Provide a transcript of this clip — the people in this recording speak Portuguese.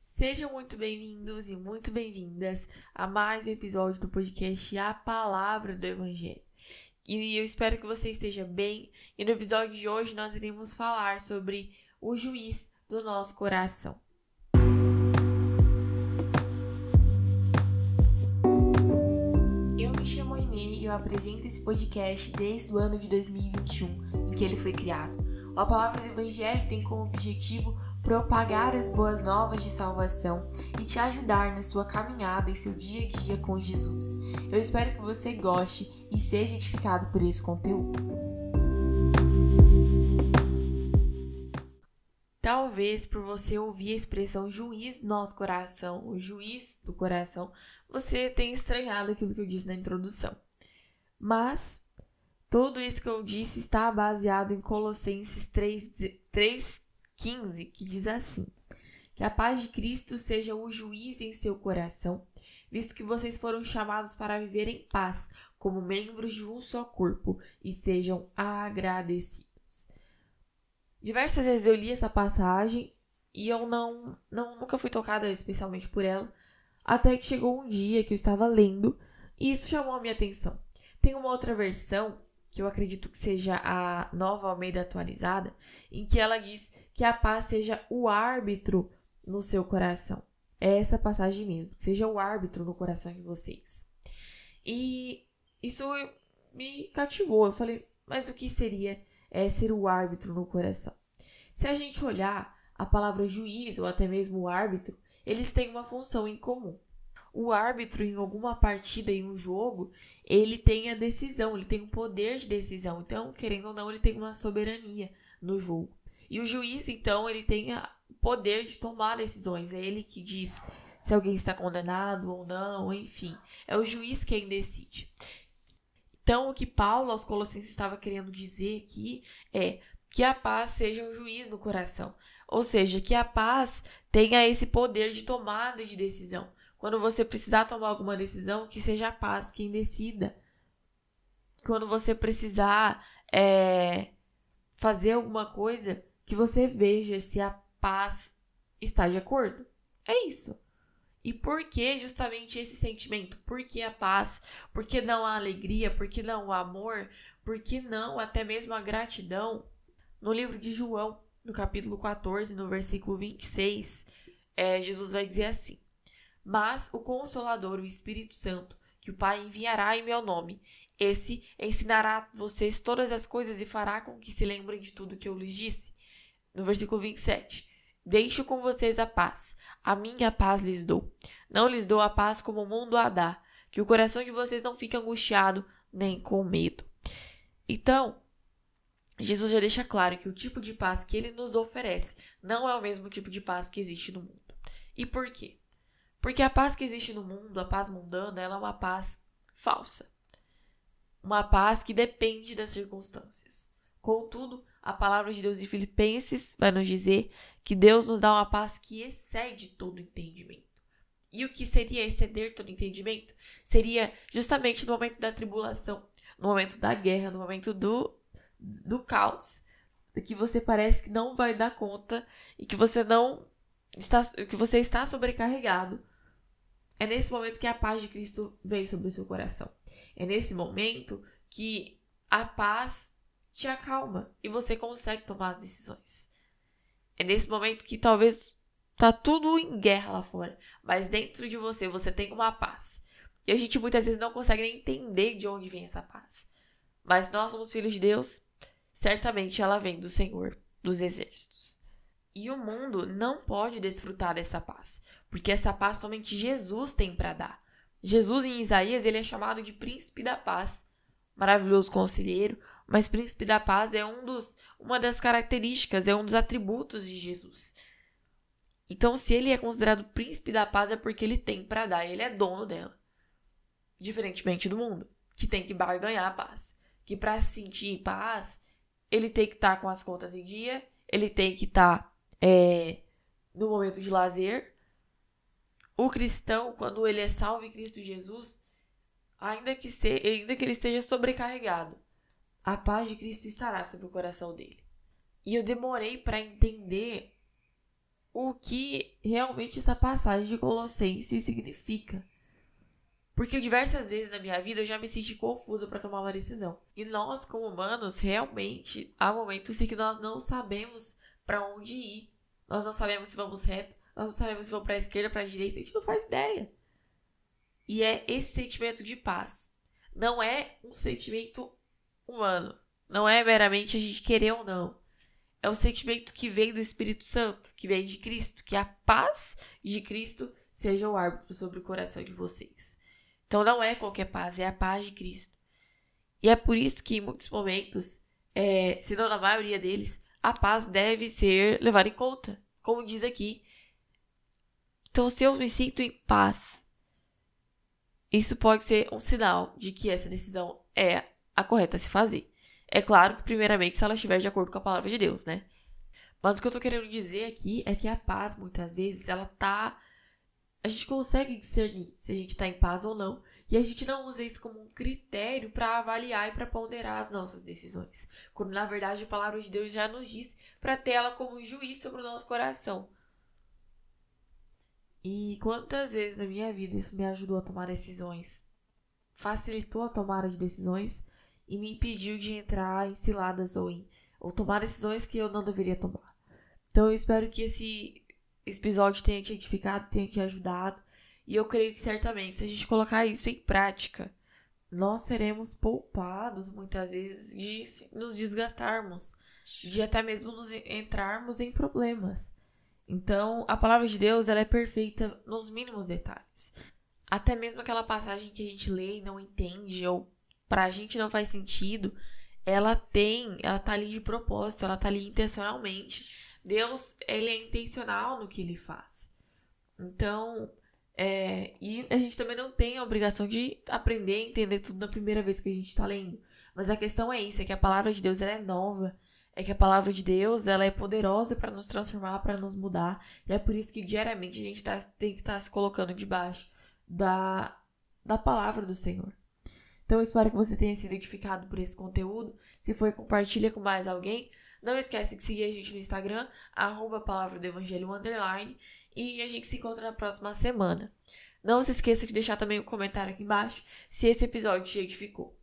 Sejam muito bem-vindos e muito bem-vindas a mais um episódio do podcast A Palavra do Evangelho. E eu espero que você esteja bem. E no episódio de hoje nós iremos falar sobre o juiz do nosso coração. Eu me chamo Aimee e eu apresento esse podcast desde o ano de 2021, em que ele foi criado. A palavra do Evangelho tem como objetivo propagar as boas novas de salvação e te ajudar na sua caminhada em seu dia a dia com Jesus. Eu espero que você goste e seja edificado por esse conteúdo. Talvez por você ouvir a expressão juiz do nosso coração, o juiz do coração, você tenha estranhado aquilo que eu disse na introdução. Mas tudo isso que eu disse está baseado em Colossenses 3,15, que diz assim: Que a paz de Cristo seja o juiz em seu coração, visto que vocês foram chamados para viver em paz, como membros de um só corpo, e sejam agradecidos. Diversas vezes eu li essa passagem e eu não, não nunca fui tocada especialmente por ela, até que chegou um dia que eu estava lendo e isso chamou a minha atenção. Tem uma outra versão que eu acredito que seja a nova Almeida atualizada, em que ela diz que a paz seja o árbitro no seu coração. É essa passagem mesmo, que seja o árbitro no coração de vocês. E isso me cativou. Eu falei, mas o que seria é, ser o árbitro no coração? Se a gente olhar a palavra juiz ou até mesmo árbitro, eles têm uma função em comum o árbitro em alguma partida em um jogo, ele tem a decisão, ele tem o poder de decisão. Então, querendo ou não, ele tem uma soberania no jogo. E o juiz, então, ele tem o poder de tomar decisões. É ele que diz se alguém está condenado ou não, enfim. É o juiz quem decide. Então, o que Paulo aos Colossenses estava querendo dizer aqui é que a paz seja o juiz no coração. Ou seja, que a paz tenha esse poder de tomada de decisão. Quando você precisar tomar alguma decisão, que seja a paz quem decida. Quando você precisar é, fazer alguma coisa, que você veja se a paz está de acordo. É isso. E por que justamente esse sentimento? Por que a paz? Por que não a alegria? Por que não o amor? Por que não até mesmo a gratidão? No livro de João, no capítulo 14, no versículo 26, é, Jesus vai dizer assim: mas o Consolador, o Espírito Santo, que o Pai enviará em meu nome, esse ensinará vocês todas as coisas e fará com que se lembrem de tudo que eu lhes disse. No versículo 27. Deixo com vocês a paz, a minha paz lhes dou. Não lhes dou a paz como o mundo a dá, que o coração de vocês não fique angustiado nem com medo. Então, Jesus já deixa claro que o tipo de paz que ele nos oferece não é o mesmo tipo de paz que existe no mundo. E por quê? Porque a paz que existe no mundo, a paz mundana, ela é uma paz falsa. Uma paz que depende das circunstâncias. Contudo, a palavra de Deus em Filipenses vai nos dizer que Deus nos dá uma paz que excede todo entendimento. E o que seria exceder todo entendimento? Seria justamente no momento da tribulação, no momento da guerra, no momento do, do caos, que você parece que não vai dar conta e que você não está, que você está sobrecarregado. É nesse momento que a paz de Cristo vem sobre o seu coração. É nesse momento que a paz te acalma e você consegue tomar as decisões. É nesse momento que talvez tá tudo em guerra lá fora, mas dentro de você você tem uma paz. E a gente muitas vezes não consegue nem entender de onde vem essa paz. Mas nós somos filhos de Deus, certamente ela vem do Senhor dos exércitos. E o mundo não pode desfrutar dessa paz, porque essa paz somente Jesus tem para dar. Jesus em Isaías ele é chamado de príncipe da paz, maravilhoso conselheiro, mas príncipe da paz é um dos, uma das características, é um dos atributos de Jesus. Então, se ele é considerado príncipe da paz é porque ele tem para dar, ele é dono dela. Diferentemente do mundo, que tem que barganhar a paz, que para sentir paz, ele tem que estar tá com as contas em dia, ele tem que estar tá, é, no momento de lazer, o cristão, quando ele é salvo em Cristo Jesus, ainda que, se, ainda que ele esteja sobrecarregado, a paz de Cristo estará sobre o coração dele. E eu demorei para entender o que realmente essa passagem de Colossenses significa. Porque diversas vezes na minha vida eu já me senti confusa para tomar uma decisão. E nós, como humanos, realmente há momentos em que nós não sabemos para onde ir. Nós não sabemos se vamos reto, nós não sabemos se vamos para a esquerda, para a direita, a gente não faz ideia. E é esse sentimento de paz. Não é um sentimento humano. Não é meramente a gente querer ou não. É um sentimento que vem do Espírito Santo, que vem de Cristo, que a paz de Cristo seja o árbitro sobre o coração de vocês. Então não é qualquer paz, é a paz de Cristo. E é por isso que em muitos momentos, é, se não na maioria deles, a paz deve ser levada em conta, como diz aqui. Então, se eu me sinto em paz, isso pode ser um sinal de que essa decisão é a correta a se fazer. É claro que, primeiramente, se ela estiver de acordo com a palavra de Deus, né? Mas o que eu tô querendo dizer aqui é que a paz, muitas vezes, ela tá a gente consegue discernir se a gente está em paz ou não, e a gente não usa isso como um critério para avaliar e para ponderar as nossas decisões, quando na verdade a palavra de Deus já nos diz para ter ela como juiz sobre o nosso coração. E quantas vezes na minha vida isso me ajudou a tomar decisões, facilitou a tomada de decisões e me impediu de entrar em ciladas ou, em, ou tomar decisões que eu não deveria tomar. Então eu espero que esse esse episódio tenha te edificado, tenha te ajudado. E eu creio que certamente, se a gente colocar isso em prática, nós seremos poupados muitas vezes de nos desgastarmos, de até mesmo nos entrarmos em problemas. Então, a palavra de Deus ela é perfeita nos mínimos detalhes. Até mesmo aquela passagem que a gente lê e não entende, ou pra gente não faz sentido, ela tem, ela tá ali de propósito, ela tá ali intencionalmente Deus, ele é intencional no que ele faz. Então, é, e a gente também não tem a obrigação de aprender e entender tudo na primeira vez que a gente está lendo. Mas a questão é isso, é que a palavra de Deus é nova, é que a palavra de Deus ela é poderosa para nos transformar, para nos mudar. E é por isso que diariamente a gente tá, tem que estar tá se colocando debaixo da, da palavra do Senhor. Então eu espero que você tenha sido edificado por esse conteúdo. Se foi, compartilha com mais alguém. Não esquece de seguir a gente no Instagram, arroba palavra do evangelho underline, e a gente se encontra na próxima semana. Não se esqueça de deixar também um comentário aqui embaixo se esse episódio te edificou.